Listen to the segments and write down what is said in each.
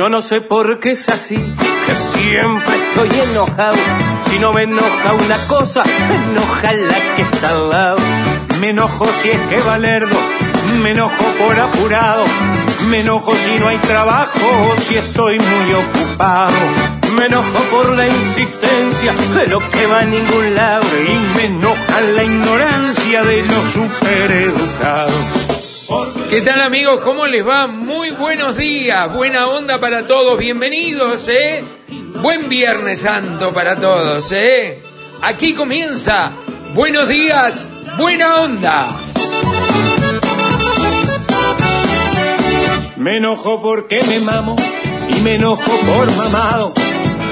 Yo no sé por qué es así, que siempre estoy enojado. Si no me enoja una cosa, me enoja la que está al lado. Me enojo si es que Valerdo, me enojo por apurado. Me enojo si no hay trabajo, si estoy muy ocupado. Me enojo por la insistencia de lo que va a ningún lado. Y me enoja la ignorancia de los supereducados. ¿Qué tal amigos? ¿Cómo les va? Muy buenos días, buena onda para todos, bienvenidos, ¿eh? Buen Viernes Santo para todos, ¿eh? Aquí comienza, buenos días, buena onda. Me enojo porque me mamo y me enojo por mamado.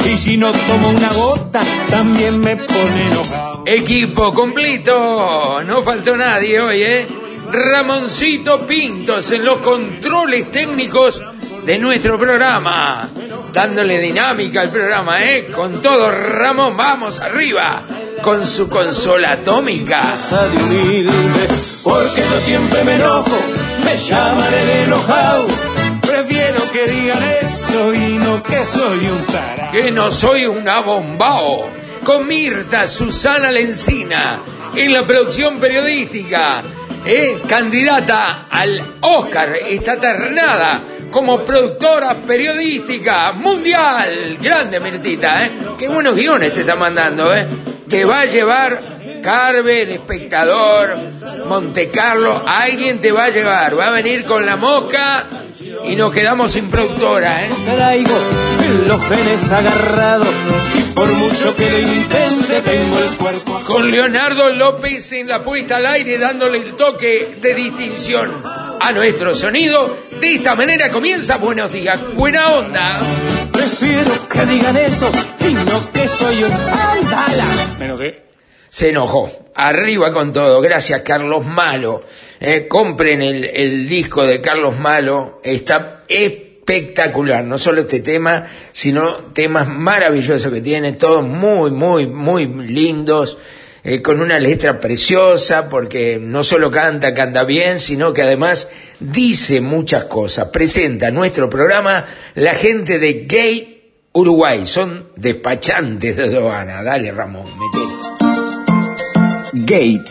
Y si no tomo una gota, también me pone enojado. Equipo completo, no faltó nadie hoy, ¿eh? Ramoncito Pintos en los controles técnicos de nuestro programa, dándole dinámica al programa, ¿eh? Con todo, Ramón, vamos arriba, con su consola atómica. Porque yo siempre me enojo, me llaman el enojado. Prefiero que digan eso y no que soy un tarado. Que no soy un abombao. Con Mirta Susana Lencina, en la producción periodística, ¿eh? candidata al Oscar, está ternada como productora periodística mundial. Grande, Mirtita, ¿eh? Qué buenos guiones te está mandando, ¿eh? Te va a llevar Carver, Espectador, Monte Carlo, alguien te va a llevar, va a venir con la mosca y nos quedamos sin productora, ¿eh? Los genes agarrados y por mucho que lo intente tengo el cuerpo. Con Leonardo López en la puesta al aire dándole el toque de distinción a nuestro sonido. De esta manera comienza Buenos Días, buena onda. Prefiero que digan eso y no que soy un andala. Menos que Se enojó. Arriba con todo. Gracias, Carlos Malo. Eh, compren el, el disco de Carlos Malo. Está espectacular. No solo este tema, sino temas maravillosos que tiene. Todos muy, muy, muy lindos. Eh, con una letra preciosa, porque no solo canta, canta bien, sino que además dice muchas cosas. Presenta nuestro programa la gente de Gay Uruguay. Son despachantes de aduana. Dale, Ramón, metele. Gate,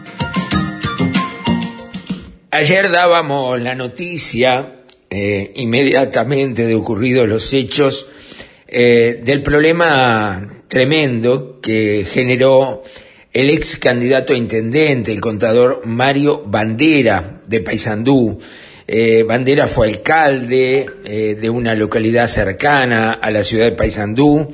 Ayer dábamos la noticia, eh, inmediatamente de ocurridos los hechos, eh, del problema tremendo que generó el ex candidato a intendente, el contador Mario Bandera de Paysandú. Eh, Bandera fue alcalde de una localidad cercana a la ciudad de Paysandú.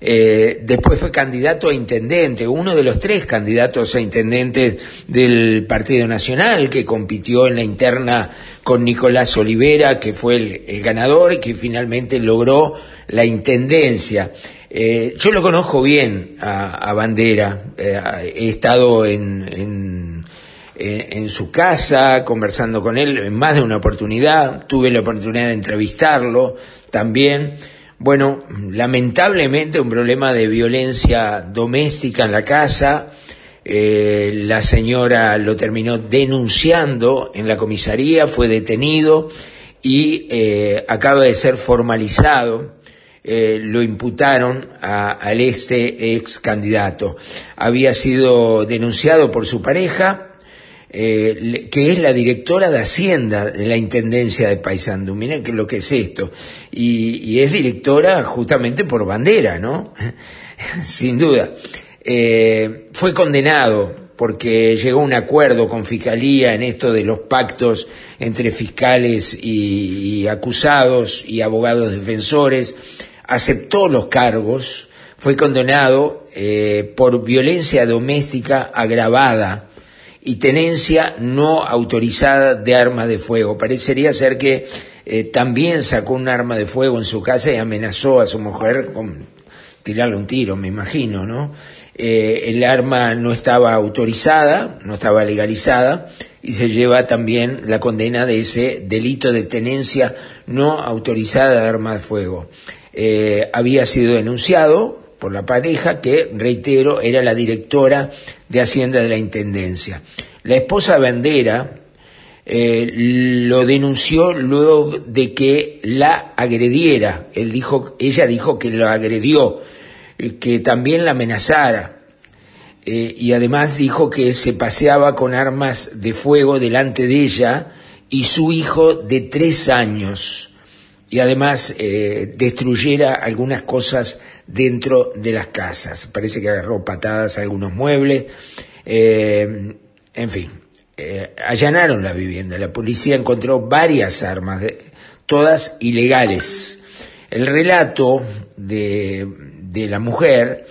Eh, después fue candidato a intendente, uno de los tres candidatos a intendente del Partido Nacional que compitió en la interna con Nicolás Olivera, que fue el, ganador y que finalmente logró la intendencia. Eh, yo lo conozco bien a, Bandera, eh, he estado en, en, en su casa conversando con él en más de una oportunidad, tuve la oportunidad de entrevistarlo también. Bueno, lamentablemente un problema de violencia doméstica en la casa. Eh, la señora lo terminó denunciando en la comisaría, fue detenido y eh, acaba de ser formalizado. Eh, lo imputaron a- al este ex candidato. Había sido denunciado por su pareja, eh, que es la directora de Hacienda de la Intendencia de Paysandú. Miren lo que es esto. Y, es directora justamente por bandera, ¿no? Sin duda. Eh, fue condenado porque llegó a un acuerdo con Fiscalía en esto de los pactos entre fiscales y, acusados y abogados defensores, aceptó los cargos, fue condenado eh, por violencia doméstica agravada y tenencia no autorizada de armas de fuego. Parecería ser que eh, también sacó un arma de fuego en su casa y amenazó a su mujer con tirarle un tiro, me imagino, ¿no? Eh, el arma no estaba autorizada, no estaba legalizada y se lleva también la condena de ese delito de tenencia no autorizada de arma de fuego. Eh, había sido denunciado por la pareja que, reitero, era la directora de Hacienda de la Intendencia. La esposa Bandera eh, lo denunció luego de que la agrediera. Dijo, ella dijo que lo agredió que también la amenazara. Eh, y además dijo que se paseaba con armas de fuego delante de ella y su hijo de tres años. Y además eh, destruyera algunas cosas dentro de las casas. Parece que agarró patadas a algunos muebles. Eh, en fin, allanaron la vivienda. La policía encontró varias armas, todas ilegales. El relato de, la mujer,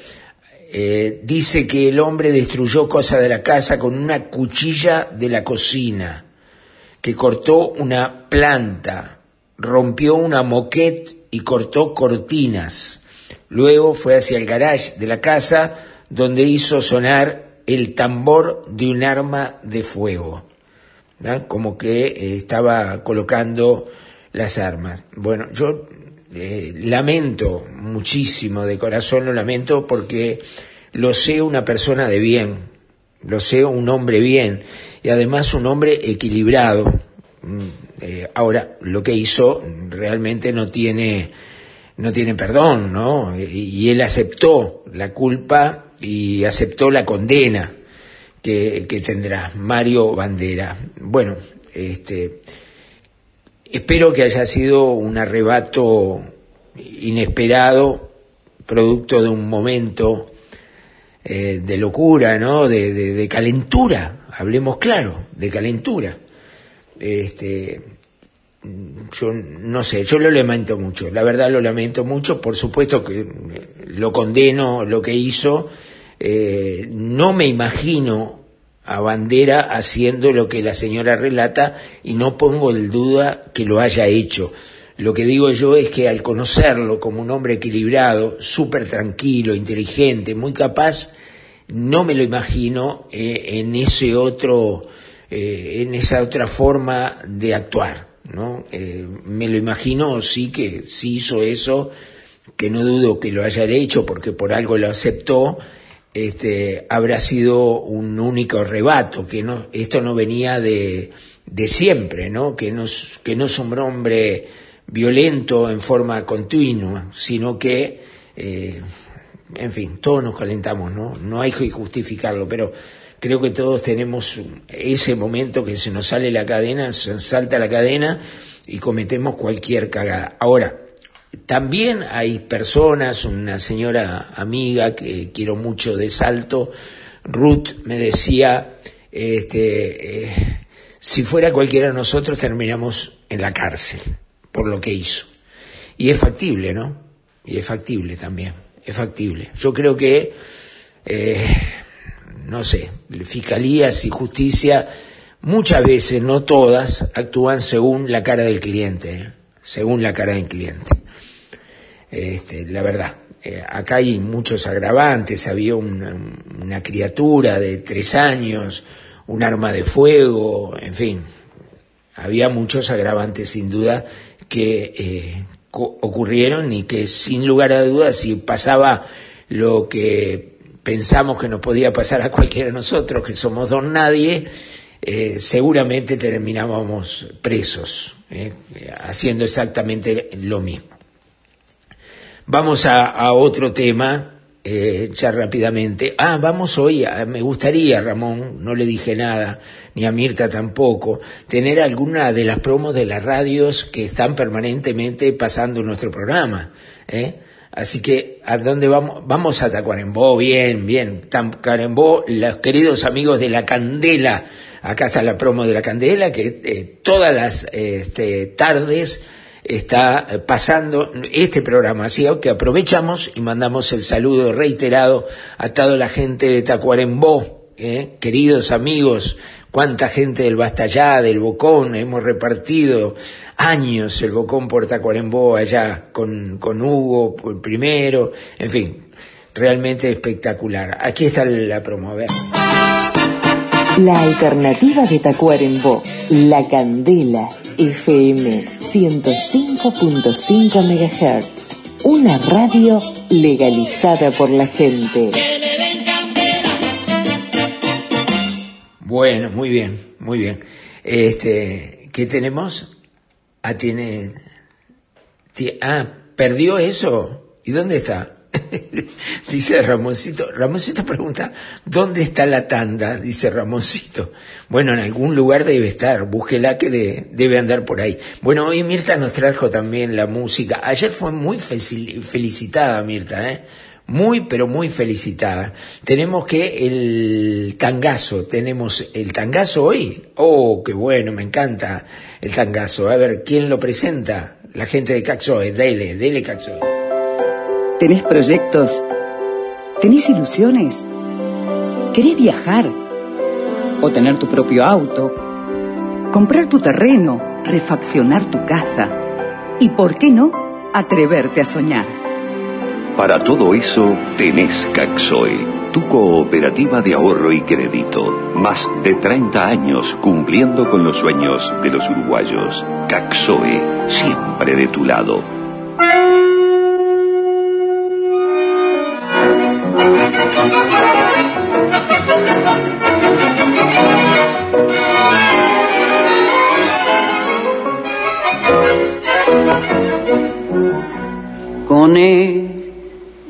eh, dice que el hombre destruyó cosas de la casa con una cuchilla de la cocina, que cortó una planta, rompió una moquette y cortó cortinas. Luego fue hacia el garage de la casa donde hizo sonar el tambor de un arma de fuego, como que eh, estaba colocando las armas. Bueno, yo eh, lamento muchísimo, de corazón lo lamento porque lo sé una persona de bien, lo sé un hombre bien y además un hombre equilibrado. Eh, ahora, lo que hizo realmente no tiene, no tiene perdón, ¿no? Y, él aceptó la culpa y aceptó la condena que, que tendrá Mario Bandera. Bueno, este, Espero que haya sido un arrebato inesperado, producto de un momento eh, de locura, ¿no? De, calentura, hablemos claro, de calentura. Este, yo no sé, yo lo lamento mucho, la verdad lo lamento mucho, por supuesto que lo condeno lo que hizo, eh, no me imagino a Bandera haciendo lo que la señora relata y no pongo en duda que lo haya hecho. Lo que digo yo es que al conocerlo como un hombre equilibrado, súper tranquilo, inteligente, muy capaz, no me lo imagino eh, en ese otro, eh, en esa otra forma de actuar, ¿no? Eh, me lo imagino sí que sí hizo eso, que no dudo que lo haya hecho porque por algo lo aceptó, este, habrá sido un único rebato, que no, esto no venía de, de siempre, ¿no? Que no, que no es un hombre violento en forma continua, sino que, eh, en fin, todos nos calentamos, ¿no? No hay que justificarlo, pero creo que todos tenemos ese momento que se nos sale la cadena, se salta la cadena y cometemos cualquier cagada. Ahora, también hay personas, una señora amiga que quiero mucho de Salto, Ruth, me decía, este, eh, si fuera cualquiera de nosotros terminamos en la cárcel por lo que hizo. Y es factible, ¿no? Y es factible también, es factible. Yo creo que, eh, no sé, fiscalías y justicia muchas veces, no todas, actúan según la cara del cliente, ¿eh? según la cara del cliente. Este, la verdad. Eh, acá hay muchos agravantes, había una, criatura de tres años, un arma de fuego, en fin, había muchos agravantes sin duda que eh, ocurrieron y que sin lugar a dudas si pasaba lo que pensamos que nos podía pasar a cualquiera de nosotros, que somos don nadie, eh, seguramente terminábamos presos, haciendo exactamente lo mismo. Vamos a, otro tema eh, ya rápidamente. Ah, vamos hoy, me gustaría, Ramón, no le dije nada, ni a Mirta tampoco, tener alguna de las promos de las radios que están permanentemente pasando nuestro programa. ¿eh? Así que, ¿a dónde vamos? Vamos a Tacuarembó, bien, bien. Tacuarembó, los queridos amigos de La Candela. Acá está la promo de La Candela, que eh, todas las este, tardes está pasando este programa. Así que aprovechamos y mandamos el saludo reiterado a toda la gente de Tacuarembó, ¿eh? queridos amigos, cuánta gente del Bastallá, del Bocón, hemos repartido años el Bocón por Tacuarembó allá con, con Hugo primero, en fin, realmente espectacular. Aquí está la promo, a ver. La alternativa de Tacuarembó, La Candela, FM 105.5 MHz. Una radio legalizada por la gente. Bueno, muy bien, muy bien. Este, ¿qué tenemos? Ah, tiene. Ah, perdió eso. ¿Y dónde está? dice Ramoncito. Ramoncito pregunta, ¿dónde está la tanda? Dice Ramoncito. Bueno, en algún lugar debe estar, búsquela que debe andar por ahí. Bueno, hoy Mirta nos trajo también la música. Ayer fue muy felicitada Mirta, ¿eh? Muy, pero muy felicitada. Tenemos que el tangazo, tenemos el tangazo hoy. Oh, qué bueno, me encanta el tangazo. A ver, ¿quién lo presenta? La gente de Caxoe, dele, dele Caxoe. ¿Tenés proyectos? ¿Tenés ilusiones? ¿Querés viajar? ¿O tener tu propio auto? ¿Comprar tu terreno? ¿Refaccionar tu casa? ¿Y por qué no atreverte a soñar? Para todo eso tenés Caxoe, tu cooperativa de ahorro y crédito. Más de 30 años cumpliendo con los sueños de los uruguayos. Caxoe, siempre de tu lado. Con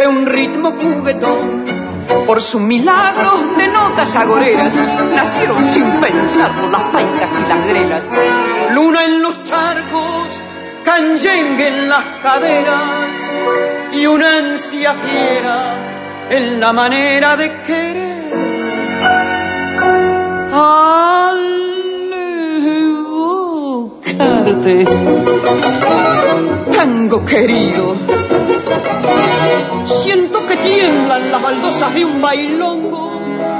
de un ritmo juguetón. Por su milagro de notas agoreras nacieron sin pensarlo las paicas y las grelas. Luna en los charcos, canyengue en las caderas y una ansia fiera en la manera de querer. Tango querido, siento que tiemblan las baldosas de un bailongo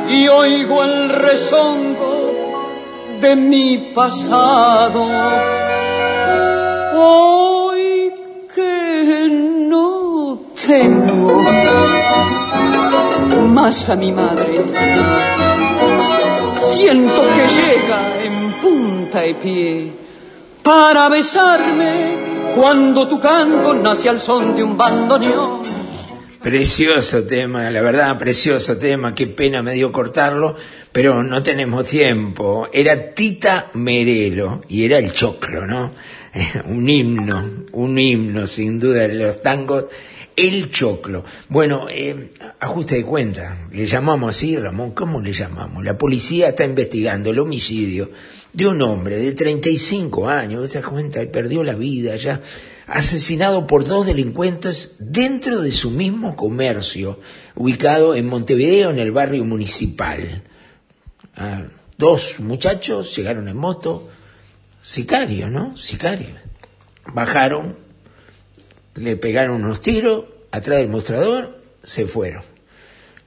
y oigo el rezongo de mi pasado. Hoy que no tengo más a mi madre, siento que llega en punta y pie para besarme cuando tu canto nace al son de un bandoneón. Precioso tema, la verdad, precioso tema, qué pena me dio cortarlo, pero no tenemos tiempo. Era Tita Merelo y era el choclo, ¿no? un himno, un himno sin duda de los tangos, el choclo. Bueno, eh, ajuste de cuenta, le llamamos así, Ramón, ¿cómo le llamamos? La policía está investigando el homicidio de un hombre de 35 años, das cuenta, perdió la vida ya, asesinado por dos delincuentes dentro de su mismo comercio, ubicado en Montevideo, en el barrio municipal. Ah, dos muchachos llegaron en moto, sicario, ¿no? Sicario. Bajaron, le pegaron unos tiros atrás del mostrador, se fueron.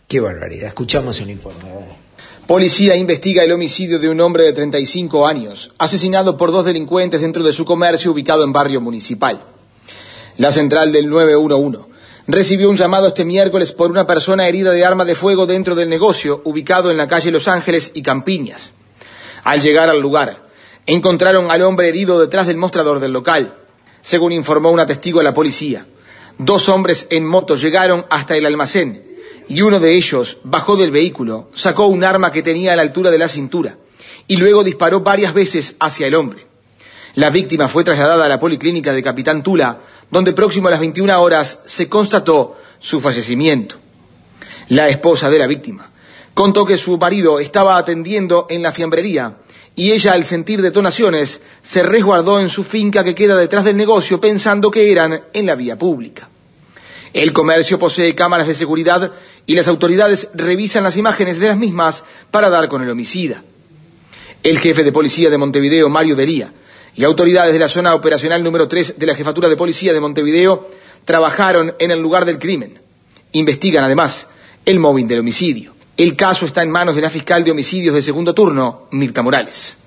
Qué barbaridad. Escuchamos el informe. Policía investiga el homicidio de un hombre de 35 años, asesinado por dos delincuentes dentro de su comercio ubicado en barrio municipal. La central del 911 recibió un llamado este miércoles por una persona herida de arma de fuego dentro del negocio, ubicado en la calle Los Ángeles y Campiñas. Al llegar al lugar, encontraron al hombre herido detrás del mostrador del local, según informó una testigo de la policía. Dos hombres en moto llegaron hasta el almacén y uno de ellos bajó del vehículo, sacó un arma que tenía a la altura de la cintura y luego disparó varias veces hacia el hombre. La víctima fue trasladada a la policlínica de Capitán Tula, donde próximo a las 21 horas se constató su fallecimiento. La esposa de la víctima contó que su marido estaba atendiendo en la fiambrería y ella al sentir detonaciones se resguardó en su finca que queda detrás del negocio pensando que eran en la vía pública. El comercio posee cámaras de seguridad y las autoridades revisan las imágenes de las mismas para dar con el homicida. El jefe de policía de Montevideo, Mario Delía, y autoridades de la zona operacional número 3 de la Jefatura de Policía de Montevideo trabajaron en el lugar del crimen. Investigan además el móvil del homicidio. El caso está en manos de la fiscal de homicidios de segundo turno, Mirta Morales.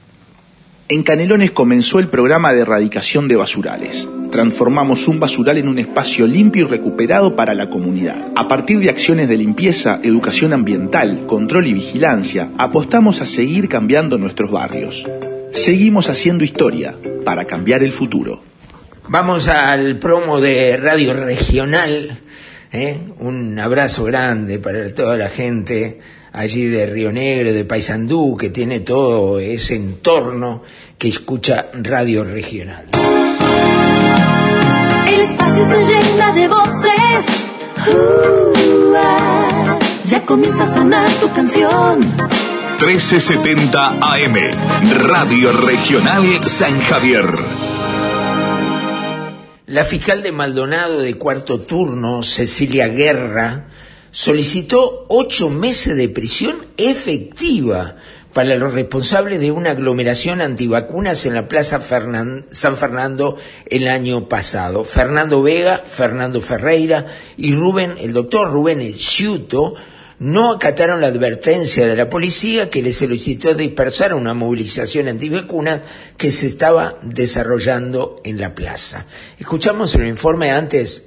En Canelones comenzó el programa de erradicación de basurales. Transformamos un basural en un espacio limpio y recuperado para la comunidad. A partir de acciones de limpieza, educación ambiental, control y vigilancia, apostamos a seguir cambiando nuestros barrios. Seguimos haciendo historia para cambiar el futuro. Vamos al promo de Radio Regional. ¿eh? Un abrazo grande para toda la gente allí de Río Negro, de Paysandú, que tiene todo ese entorno que escucha Radio Regional. El espacio se llena de voces. Uh, ah, ya comienza a sonar tu canción. 1370 AM, Radio Regional San Javier. La fiscal de Maldonado de cuarto turno, Cecilia Guerra, solicitó ocho meses de prisión efectiva para los responsables de una aglomeración antivacunas en la Plaza San Fernando el año pasado. Fernando Vega, Fernando Ferreira y Rubén, el doctor Rubén Ciuto, no acataron la advertencia de la policía que les solicitó dispersar una movilización antivacunas que se estaba desarrollando en la plaza. Escuchamos el informe antes,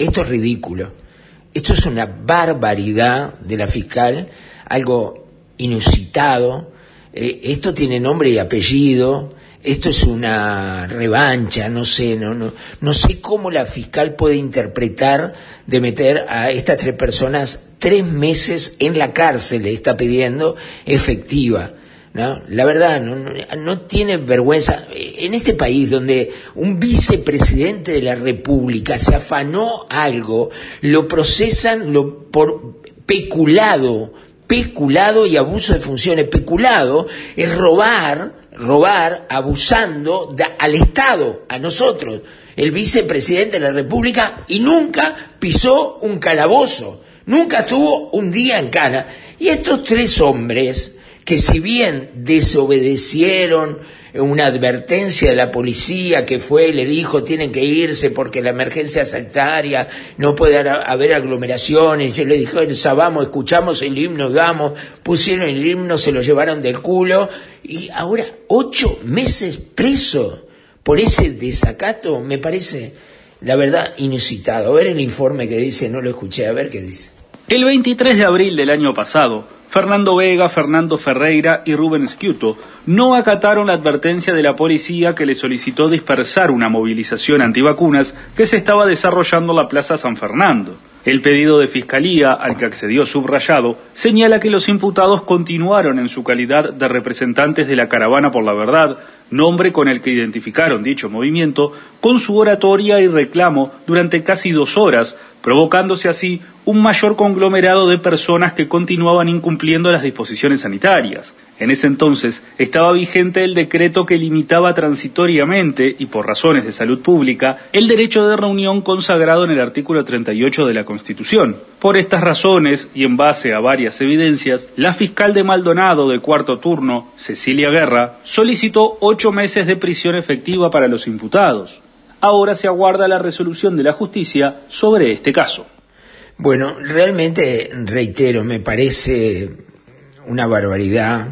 esto es ridículo. Esto es una barbaridad de la fiscal, algo inusitado. Eh, esto tiene nombre y apellido. Esto es una revancha, no sé, no, no, no sé cómo la fiscal puede interpretar de meter a estas tres personas tres meses en la cárcel, le está pidiendo efectiva. ¿No? La verdad, no, tiene vergüenza. En este país donde un vicepresidente de la República se afanó algo, lo procesan lo, por peculado, peculado y abuso de funciones. Peculado es robar, robar abusando al Estado, a nosotros, el vicepresidente de la República, y nunca pisó un calabozo, nunca estuvo un día en cana. Y estos tres hombres, que si bien desobedecieron una advertencia de la policía que fue, le dijo, tienen que irse porque la emergencia sanitaria, no puede haber aglomeraciones, y le dijeron, vamos, escuchamos el himno, vamos, pusieron el himno, se lo llevaron del culo, y ahora ocho meses preso por ese desacato, me parece, la verdad, inusitado. A ver el informe que dice, no lo escuché, a ver qué dice. El 23 de abril del año pasado, Fernando Vega, Fernando Ferreira y Rubén Sciuto no acataron la advertencia de la policía que le solicitó dispersar una movilización antivacunas que se estaba desarrollando en la Plaza San Fernando. El pedido de fiscalía, al que accedió subrayado, señala que los imputados continuaron en su calidad de representantes de la Caravana por la Verdad, nombre con el que identificaron dicho movimiento, con su oratoria y reclamo durante casi dos horas, provocándose así un mayor conglomerado de personas que continuaban incumpliendo las disposiciones sanitarias. En ese entonces estaba vigente el decreto que limitaba transitoriamente y por razones de salud pública el derecho de reunión consagrado en el artículo 38 de la Constitución. Por estas razones y en base a varias evidencias, la fiscal de Maldonado de cuarto turno, Cecilia Guerra, solicitó ocho meses de prisión efectiva para los imputados. Ahora se aguarda la resolución de la justicia sobre este caso. Bueno, realmente, reitero, me parece una barbaridad,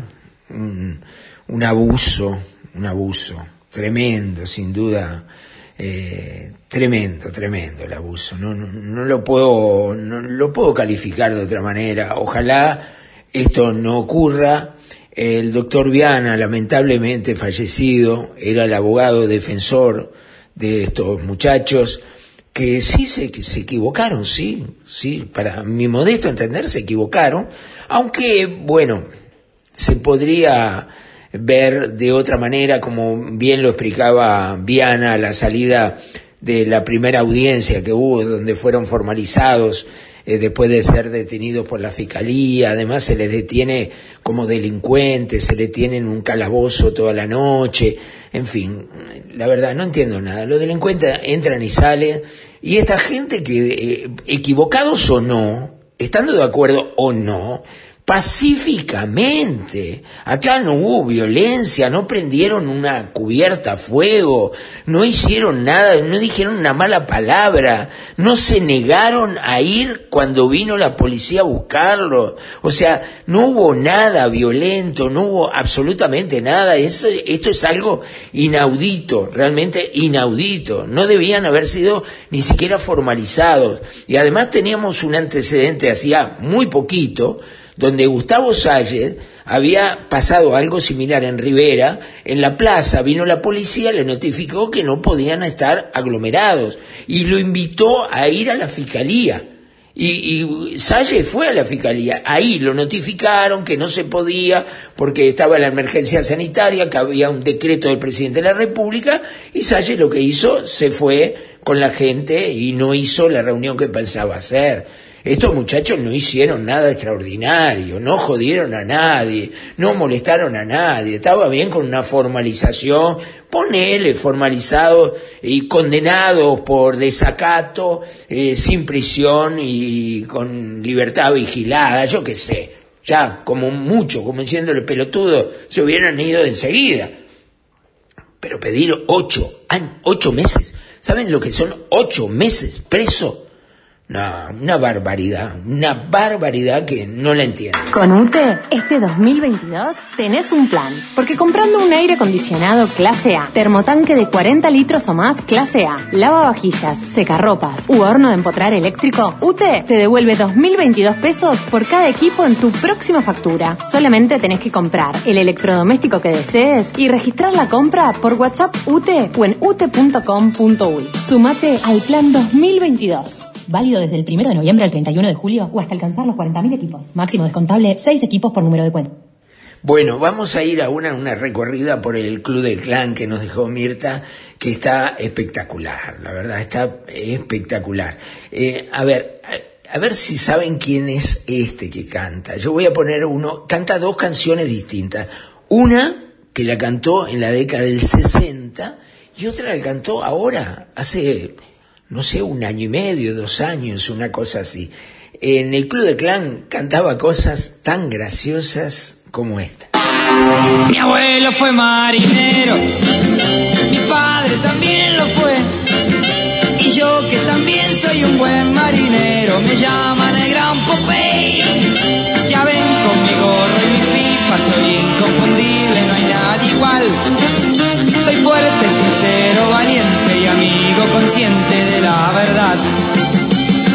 un, abuso, un abuso tremendo, sin duda. Eh, tremendo, tremendo el abuso. No, no, no lo puedo, no lo puedo calificar de otra manera. Ojalá esto no ocurra. El doctor Viana, lamentablemente fallecido, era el abogado defensor de estos muchachos que sí se, se equivocaron, sí, sí, para mi modesto entender se equivocaron, aunque, bueno, se podría ver de otra manera, como bien lo explicaba Viana la salida de la primera audiencia que hubo, donde fueron formalizados eh, después de ser detenidos por la fiscalía, además se les detiene como delincuentes, se les tiene en un calabozo toda la noche, en fin, la verdad no entiendo nada. Los delincuentes entran y salen, y esta gente que, eh, equivocados o no, estando de acuerdo o no, pacíficamente. Acá no hubo violencia, no prendieron una cubierta a fuego, no hicieron nada, no dijeron una mala palabra, no se negaron a ir cuando vino la policía a buscarlo. O sea, no hubo nada violento, no hubo absolutamente nada. Eso, esto es algo inaudito, realmente inaudito. No debían haber sido ni siquiera formalizados. Y además teníamos un antecedente hacía muy poquito, donde Gustavo Salles había pasado algo similar en Rivera, en la plaza vino la policía, le notificó que no podían estar aglomerados y lo invitó a ir a la fiscalía. Y, y Salles fue a la fiscalía, ahí lo notificaron que no se podía porque estaba la emergencia sanitaria, que había un decreto del presidente de la República, y Salles lo que hizo, se fue con la gente y no hizo la reunión que pensaba hacer. Estos muchachos no hicieron nada extraordinario, no jodieron a nadie, no molestaron a nadie, estaba bien con una formalización, ponele formalizado y condenado por desacato, eh, sin prisión y con libertad vigilada, yo qué sé, ya como mucho, como diciéndole pelotudo, se hubieran ido enseguida. Pero pedir ocho, ocho meses, ¿saben lo que son ocho meses preso? No, una barbaridad, una barbaridad que no la entiendo. Con UTE, este 2022 tenés un plan, porque comprando un aire acondicionado clase A, termotanque de 40 litros o más clase A, lavavajillas, secarropas u horno de empotrar eléctrico, UTE te devuelve 2.022 pesos por cada equipo en tu próxima factura. Solamente tenés que comprar el electrodoméstico que desees y registrar la compra por WhatsApp UTE o en ute.com.uy. Sumate al plan 2022 válido desde el 1 de noviembre al 31 de julio o hasta alcanzar los 40.000 equipos. Máximo descontable 6 equipos por número de cuenta. Bueno, vamos a ir a una, recorrida por el Club del Clan que nos dejó Mirta, que está espectacular, la verdad, está espectacular. Eh, a ver, a ver si saben quién es este que canta. Yo voy a poner uno, canta dos canciones distintas. Una que la cantó en la década del 60 y otra la cantó ahora, hace no sé, un año y medio, dos años, una cosa así. En el Club de Clan cantaba cosas tan graciosas como esta. Mi abuelo fue marinero, mi padre también lo fue, y yo que también soy un buen marinero, me llaman el gran Popeye. Ya ven con mi gorro y mi pipa, soy inconfundible, no hay nadie igual. Soy fuerte, sincero, valiente y amigo consciente verdad.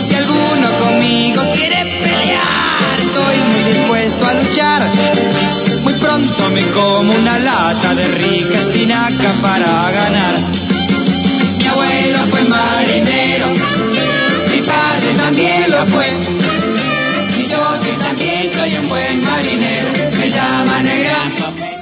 Si alguno conmigo quiere pelear, estoy muy dispuesto a luchar. Muy pronto me como una lata de rica espinaca para ganar. Mi abuelo fue marinero, mi padre también lo fue. Y yo que también soy un buen marinero,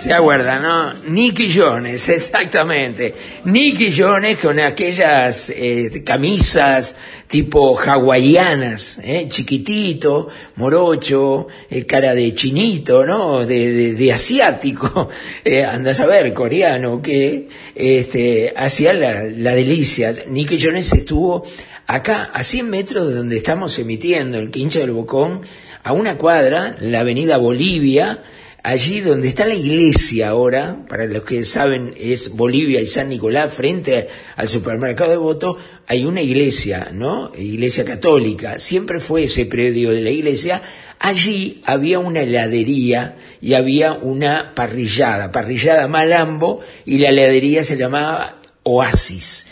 Se acuerdan, ¿no? Nicky Jones, exactamente. Nicky Jones con aquellas eh, camisas tipo hawaianas, ¿eh? chiquitito, morocho, eh, cara de chinito, ¿no? De, de, de asiático, eh, anda a saber, coreano, que este, hacía la, la delicia. Nicky Jones estuvo acá, a 100 metros de donde estamos emitiendo, el Quincho del Bocón, a una cuadra, la avenida Bolivia, allí donde está la iglesia ahora, para los que saben es Bolivia y San Nicolás, frente al supermercado de Voto, hay una iglesia, ¿no? Iglesia católica, siempre fue ese predio de la iglesia, allí había una heladería y había una parrillada, parrillada Malambo, y la heladería se llamaba Oasis.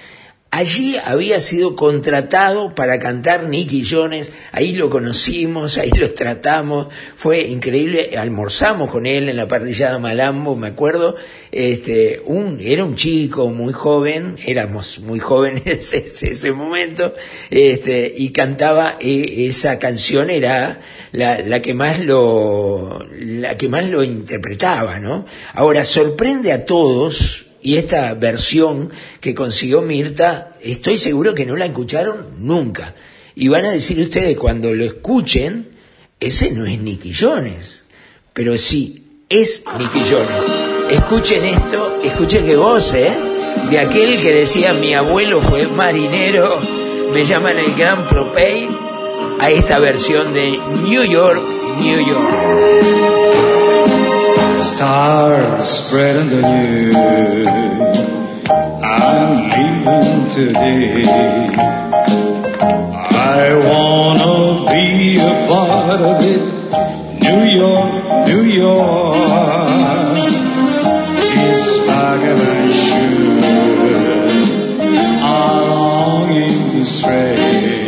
Allí había sido contratado para cantar Nicky Jones, ahí lo conocimos, ahí lo tratamos, fue increíble, almorzamos con él en la parrillada Malambo, me acuerdo, este, un, era un chico muy joven, éramos muy jóvenes en ese momento, este, y cantaba eh, esa canción, era la, la que más lo, la que más lo interpretaba, ¿no? Ahora, sorprende a todos, y esta versión que consiguió Mirta, estoy seguro que no la escucharon nunca. Y van a decir ustedes cuando lo escuchen, ese no es Nicky Jones. Pero sí, es Nicky Jones. Escuchen esto, escuchen qué voz, ¿eh? De aquel que decía mi abuelo fue marinero, me llaman el Gran Propey, a esta versión de New York, New York. Stars spreading the news. I'm leaving today. I wanna be a part of it. New York, New York. It's like I should. I'm longing to stray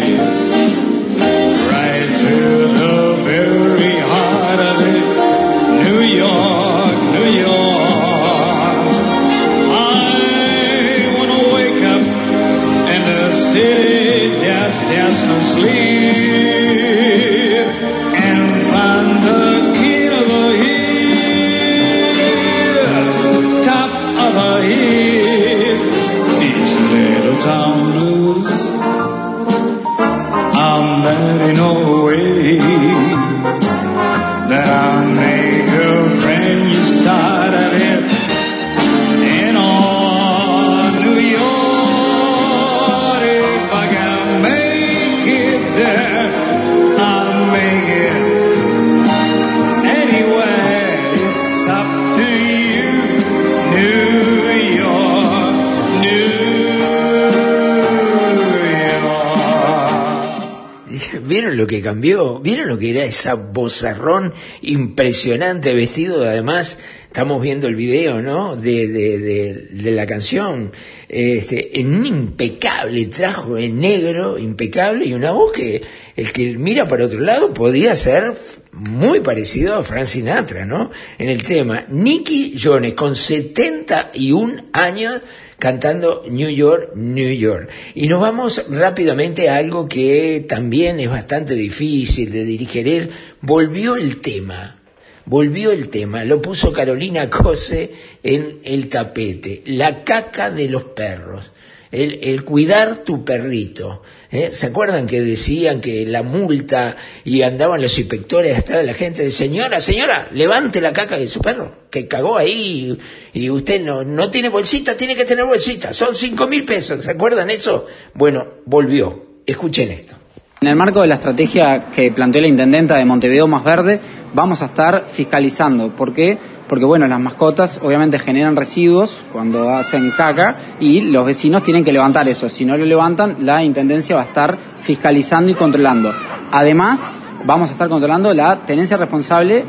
esa bozarrón impresionante, vestido además? Estamos viendo el video, ¿no? De, de, de, de la canción. Este, en un impecable trajo en negro, impecable, y una voz que el que mira para otro lado podía ser muy parecido a Frank Sinatra, ¿no? En el tema. Nicky Jones, con 71 años, cantando New York, New York. Y nos vamos rápidamente a algo que también es bastante difícil de digerir. Volvió el tema, volvió el tema, lo puso Carolina Cose en el tapete, la caca de los perros. El, el cuidar tu perrito. ¿eh? ¿Se acuerdan que decían que la multa y andaban los inspectores de la gente? Señora, señora, levante la caca de su perro, que cagó ahí y usted no, no tiene bolsita, tiene que tener bolsita. Son cinco mil pesos. ¿Se acuerdan eso? Bueno, volvió. Escuchen esto. En el marco de la estrategia que planteó la intendenta de Montevideo Más Verde, vamos a estar fiscalizando. ¿Por qué? Porque, bueno, las mascotas obviamente generan residuos cuando hacen caca y los vecinos tienen que levantar eso. Si no lo levantan, la intendencia va a estar fiscalizando y controlando. Además, vamos a estar controlando la tenencia responsable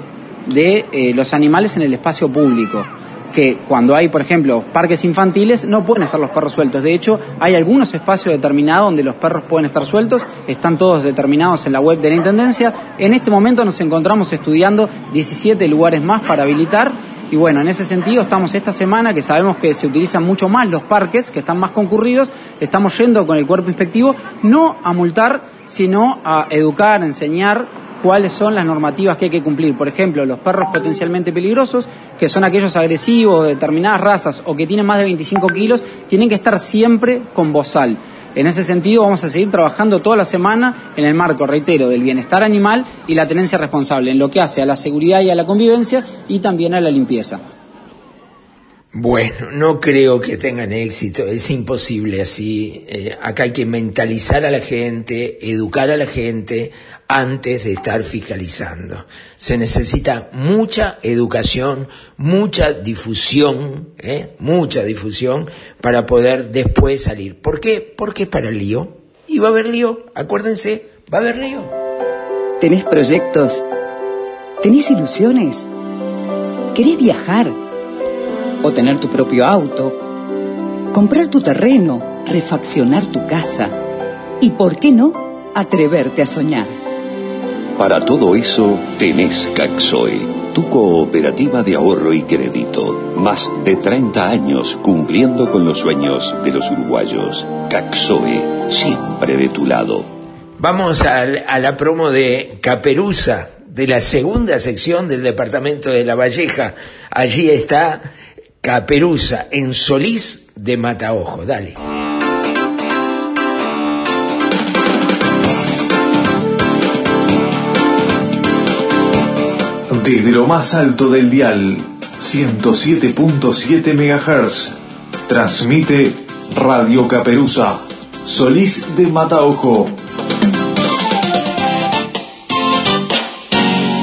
de eh, los animales en el espacio público que cuando hay, por ejemplo, parques infantiles, no pueden estar los perros sueltos. De hecho, hay algunos espacios determinados donde los perros pueden estar sueltos, están todos determinados en la web de la Intendencia. En este momento nos encontramos estudiando 17 lugares más para habilitar. Y bueno, en ese sentido estamos esta semana, que sabemos que se utilizan mucho más los parques, que están más concurridos, estamos yendo con el cuerpo inspectivo, no a multar, sino a educar, enseñar cuáles son las normativas que hay que cumplir. Por ejemplo, los perros potencialmente peligrosos, que son aquellos agresivos de determinadas razas o que tienen más de 25 kilos, tienen que estar siempre con bozal. En ese sentido, vamos a seguir trabajando toda la semana en el marco, reitero, del bienestar animal y la tenencia responsable, en lo que hace a la seguridad y a la convivencia y también a la limpieza. Bueno, no creo que tengan éxito, es imposible así. Eh, acá hay que mentalizar a la gente, educar a la gente antes de estar fiscalizando. Se necesita mucha educación, mucha difusión, ¿eh? mucha difusión para poder después salir. ¿Por qué? Porque es para el lío. Y va a haber lío, acuérdense, va a haber lío. ¿Tenés proyectos? ¿Tenés ilusiones? ¿Querés viajar? ¿O tener tu propio auto? ¿Comprar tu terreno? refaccionar tu casa y, ¿por qué no?, atreverte a soñar. Para todo eso tenés Caxoe, tu cooperativa de ahorro y crédito. Más de 30 años cumpliendo con los sueños de los uruguayos. Caxoe, siempre de tu lado. Vamos a, la promo de Caperuza, de la segunda sección del departamento de La Valleja. Allí está Caperuza, en Solís de Mataojo. Dale. Desde lo más alto del dial, 107.7 MHz, transmite Radio Caperuza, Solís de Mataojo.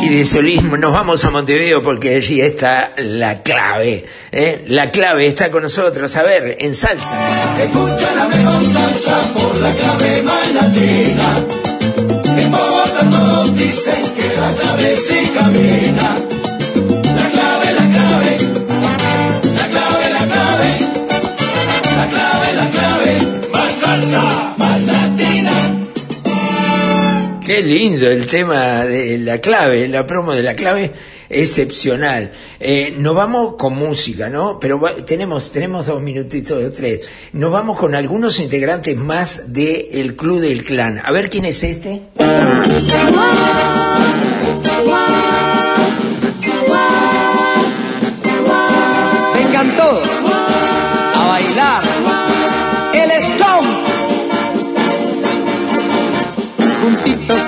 Y de Solís nos vamos a Montevideo porque allí está la clave. ¿eh? La clave está con nosotros. A ver, en salsa. Escucha la mejor salsa por la clave más latina. Dicen que la clave sí camina. La clave, la clave. La clave, la clave. La clave, la clave. Más salsa, más latina. Qué lindo el tema de la clave, la promo de la clave, excepcional. Eh, nos vamos con música, ¿no? Pero tenemos, tenemos dos minutitos o tres. Nos vamos con algunos integrantes más del Club del Clan. A ver quién es este.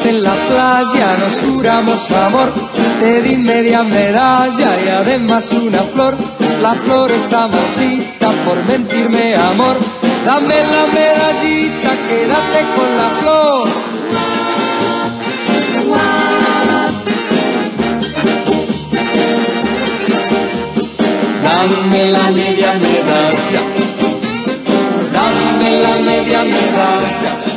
En la playa nos juramos amor. Te di media medalla y además una flor. La flor está marchita por mentirme amor. Dame la medallita, quédate con la flor. Dame la media medalla. Dame la media medalla.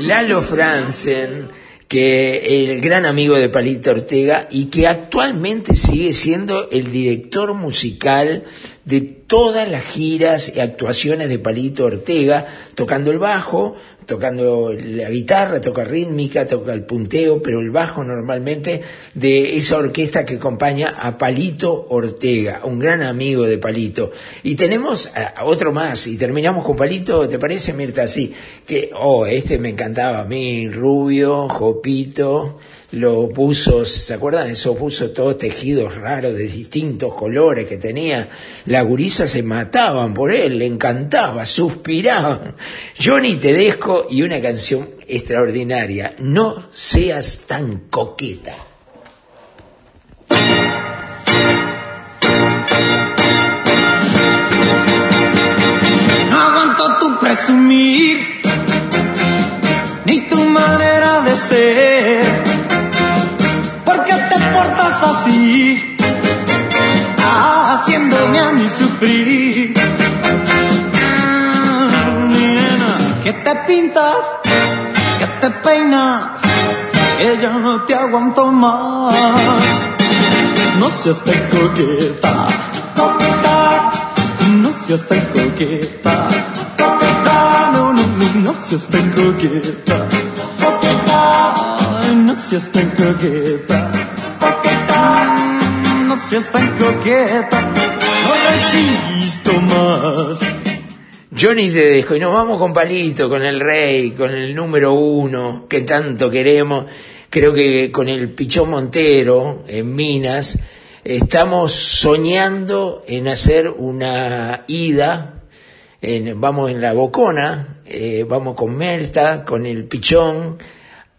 Lalo Franzen, que el gran amigo de Palito Ortega y que actualmente sigue siendo el director musical de todas las giras y actuaciones de Palito Ortega, tocando el bajo, tocando la guitarra, toca rítmica, toca el punteo, pero el bajo normalmente de esa orquesta que acompaña a Palito Ortega, un gran amigo de Palito. Y tenemos a a otro más, y terminamos con Palito, ¿te parece, Mirta? Sí, que, oh, este me encantaba a mí, rubio, jopito, los buzos, ¿se acuerdan esos buzos todos tejidos raros de distintos colores que tenía? La gurisa se mataban por él, le encantaba, suspiraban. Johnny Tedesco y una canción extraordinaria, No seas tan coqueta. No aguanto tu presumir, ni tu manera de ser. Sufrir. Mi nena, ¿Qué te pintas? ¿Qué te peinas? Que ya no te aguanto más. No seas tan coqueta. Coqueta. No seas tan coqueta. Coqueta. No, no, no, no seas tan coqueta. Coqueta. No seas tan coqueta. Coqueta. No seas tan coqueta. Resisto más. Johnny Tedesco, y nos vamos con Palito, con el rey, con el número uno que tanto queremos. Creo que con el Pichón Montero en Minas estamos soñando en hacer una ida. en- vamos en la Bocona, eh, vamos con Merta, con el Pichón,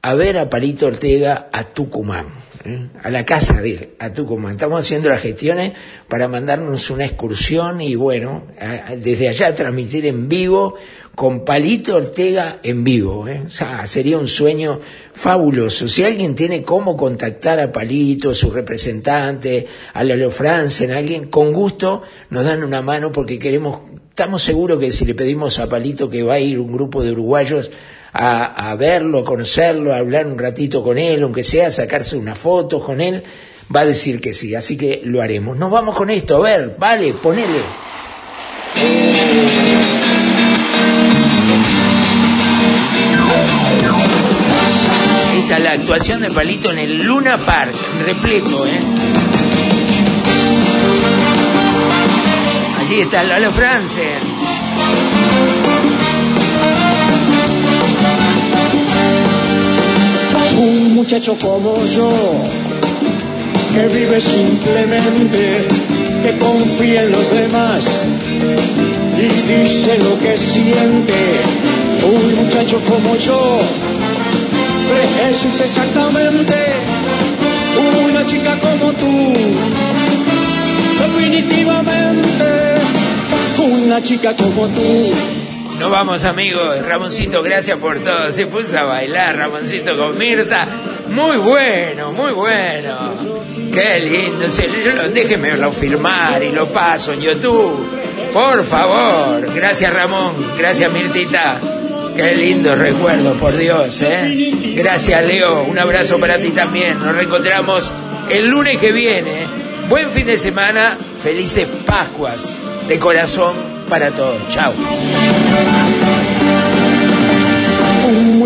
a ver a Palito Ortega a Tucumán, ¿eh? a la casa de él, a Tucumán. Estamos haciendo las gestiones para mandarnos una excursión y bueno, a- a- desde allá transmitir en vivo con Palito Ortega en vivo. ¿eh? O sea, sería un sueño fabuloso. Si alguien tiene cómo contactar a Palito, su representante, a Lalo Franzen, alguien, con gusto nos dan una mano porque queremos, estamos seguros que si le pedimos a Palito que va a ir un grupo de uruguayos a, a verlo, conocerlo, a hablar un ratito con él, aunque sea sacarse una foto con él, va a decir que sí. Así que lo haremos. Nos vamos con esto, a ver, vale, ponele. Esta es la actuación de Palito en el Luna Park, repleto, ¿eh? Allí está Lola France. Muchacho como yo, que vive simplemente, que confía en los demás y dice lo que siente. Un muchacho como yo, es exactamente una chica como tú. Definitivamente, una chica como tú. Nos vamos amigos, Ramoncito, gracias por todo. Se puso a bailar Ramoncito con Mirta. Muy bueno, muy bueno. Qué lindo. Yo lo- firmar y lo paso en YouTube. Por favor. Gracias Ramón, gracias Mirtita. Qué lindo recuerdo, por Dios, ¿eh? Gracias Leo, un abrazo para ti también. Nos reencontramos el lunes que viene. Buen fin de semana, felices Pascuas de corazón para todos. Chao.